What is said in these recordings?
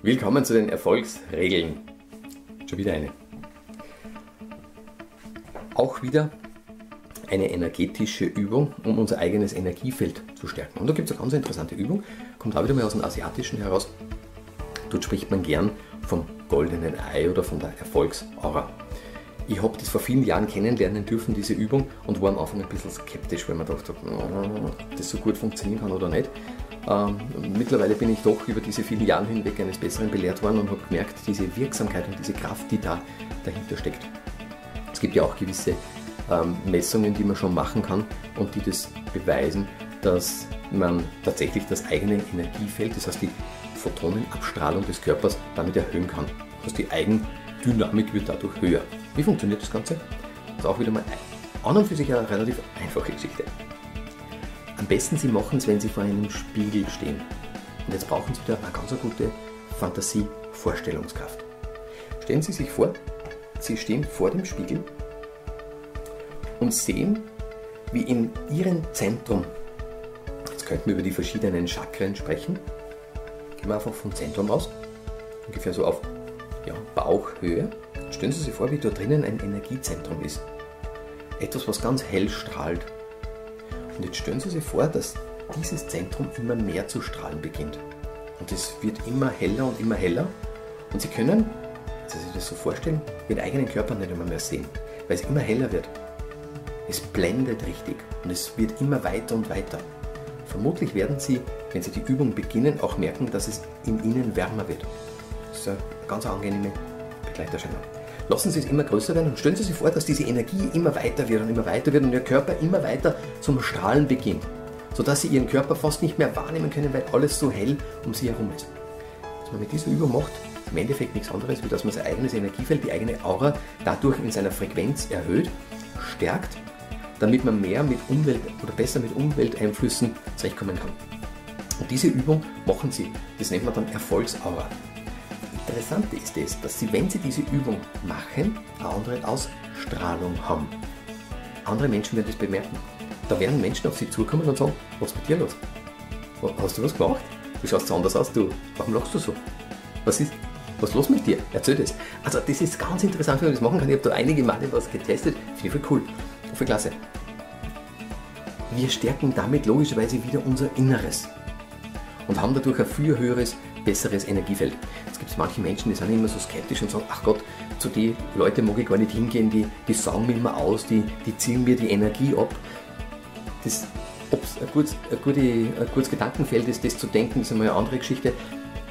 Willkommen zu den Erfolgsregeln. Schon wieder eine. Auch wieder eine energetische Übung, um unser eigenes Energiefeld zu stärken. Und da gibt es eine ganz interessante Übung, kommt auch wieder mal aus dem Asiatischen heraus. Dort spricht man gern vom goldenen Ei oder von der Erfolgsaura. Ich habe das vor vielen Jahren kennenlernen dürfen, diese Übung, und war am Anfang ein bisschen skeptisch, weil man dachte, ob das so gut funktionieren kann oder nicht. Ähm, mittlerweile bin ich doch über diese vielen Jahre hinweg eines Besseren belehrt worden und habe gemerkt, diese Wirksamkeit und diese Kraft, die da dahinter steckt. Es gibt ja auch gewisse ähm, Messungen, die man schon machen kann und die das beweisen, dass man tatsächlich das eigene Energiefeld, das heißt die Photonenabstrahlung des Körpers, damit erhöhen kann. Das heißt, die Eigendynamik wird dadurch höher. Wie funktioniert das Ganze? Das ist auch wieder mal an und für sich eine relativ einfache Geschichte. Am besten Sie machen es, wenn Sie vor einem Spiegel stehen. Und jetzt brauchen Sie wieder eine ganz gute Fantasie-Vorstellungskraft. Stellen Sie sich vor, Sie stehen vor dem Spiegel und sehen, wie in Ihrem Zentrum, jetzt könnten wir über die verschiedenen Chakren sprechen, gehen wir einfach vom Zentrum aus, ungefähr so auf ja, Bauchhöhe. Stellen Sie sich vor, wie dort drinnen ein Energiezentrum ist. Etwas, was ganz hell strahlt und jetzt stellen Sie sich vor, dass dieses Zentrum immer mehr zu strahlen beginnt. Und es wird immer heller und immer heller. Und Sie können, wenn Sie sich das so vorstellen, den eigenen Körper nicht immer mehr sehen, weil es immer heller wird. Es blendet richtig und es wird immer weiter und weiter. Vermutlich werden Sie, wenn Sie die Übung beginnen, auch merken, dass es in Ihnen wärmer wird. Das ist eine ganz angenehme Begleiterscheinung. Lassen Sie es immer größer werden und stellen Sie sich vor, dass diese Energie immer weiter wird und immer weiter wird und Ihr Körper immer weiter zum Strahlen beginnt, sodass Sie Ihren Körper fast nicht mehr wahrnehmen können, weil alles so hell um Sie herum ist. Was man mit dieser Übung macht, im Endeffekt nichts anderes, wie dass man sein eigenes Energiefeld, die eigene Aura dadurch in seiner Frequenz erhöht, stärkt, damit man mehr mit Umwelt oder besser mit Umwelteinflüssen zurechtkommen kann. Und diese Übung machen Sie. Das nennt man dann Erfolgsaura. Interessante ist es, dass Sie, wenn Sie diese Übung machen, eine andere Ausstrahlung haben. Andere Menschen werden das bemerken. Da werden Menschen auf Sie zukommen und sagen, was ist mit dir los? Hast du was gemacht? Du schaust so anders aus, du. Warum lachst du so? Was ist, was ist los mit dir? Erzähl das. Also das ist ganz interessant, wie man das machen kann. Ich habe da einige Male was getestet. Finde ich voll cool. Voll klasse. Wir stärken damit logischerweise wieder unser Inneres und haben dadurch ein viel höheres besseres Energiefeld. Manche Menschen, die sind immer so skeptisch und sagen, ach Gott, zu den Leuten mag ich gar nicht hingehen, die, die saugen mir immer aus, die, die ziehen mir die Energie ab. Das, ob es ein, gutes, ein, ein gutes Gedankenfeld ist, das zu denken, ist einmal eine andere Geschichte.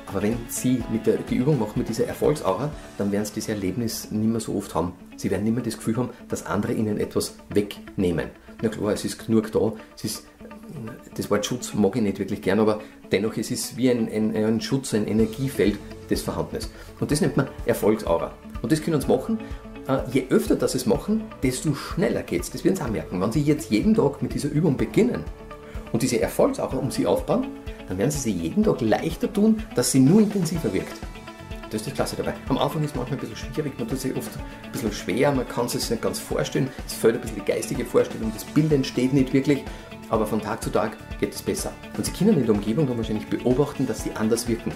Aber wenn Sie mit der, die Übung machen mit dieser Erfolgsaura, dann werden Sie das Erlebnis nicht mehr so oft haben. Sie werden nicht mehr das Gefühl haben, dass andere Ihnen etwas wegnehmen. Na klar, es ist genug da, es ist das Wort Schutz mag ich nicht wirklich gern, aber dennoch es ist wie ein, ein, ein Schutz, ein Energiefeld, das vorhanden ist. Und das nennt man Erfolgsaura. Und das können Sie machen. Äh, je öfter das es machen, desto schneller geht es. Das werden Sie auch merken. Wenn Sie jetzt jeden Tag mit dieser Übung beginnen und diese Erfolgsaura um Sie aufbauen, dann werden Sie sie jeden Tag leichter tun, dass sie nur intensiver wirkt. Das ist das Klasse dabei. Am Anfang ist es manchmal ein bisschen schwierig, man tut sich oft ein bisschen schwer, man kann es sich nicht ganz vorstellen. Es fällt ein bisschen die geistige Vorstellung, das Bild entsteht nicht wirklich aber von Tag zu Tag geht es besser. Und Sie können in der Umgebung dann wahrscheinlich beobachten, dass sie anders wirken.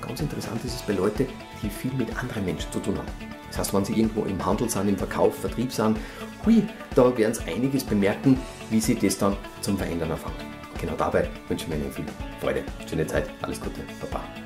Ganz interessant ist es bei Leuten, die viel mit anderen Menschen zu tun haben. Das heißt, wenn Sie irgendwo im Handel sind, im Verkauf, Vertrieb sind, hui, da werden Sie einiges bemerken, wie Sie das dann zum Verändern anfangen. Genau dabei wünsche ich mir Ihnen viel Freude, schöne Zeit, alles Gute, Baba.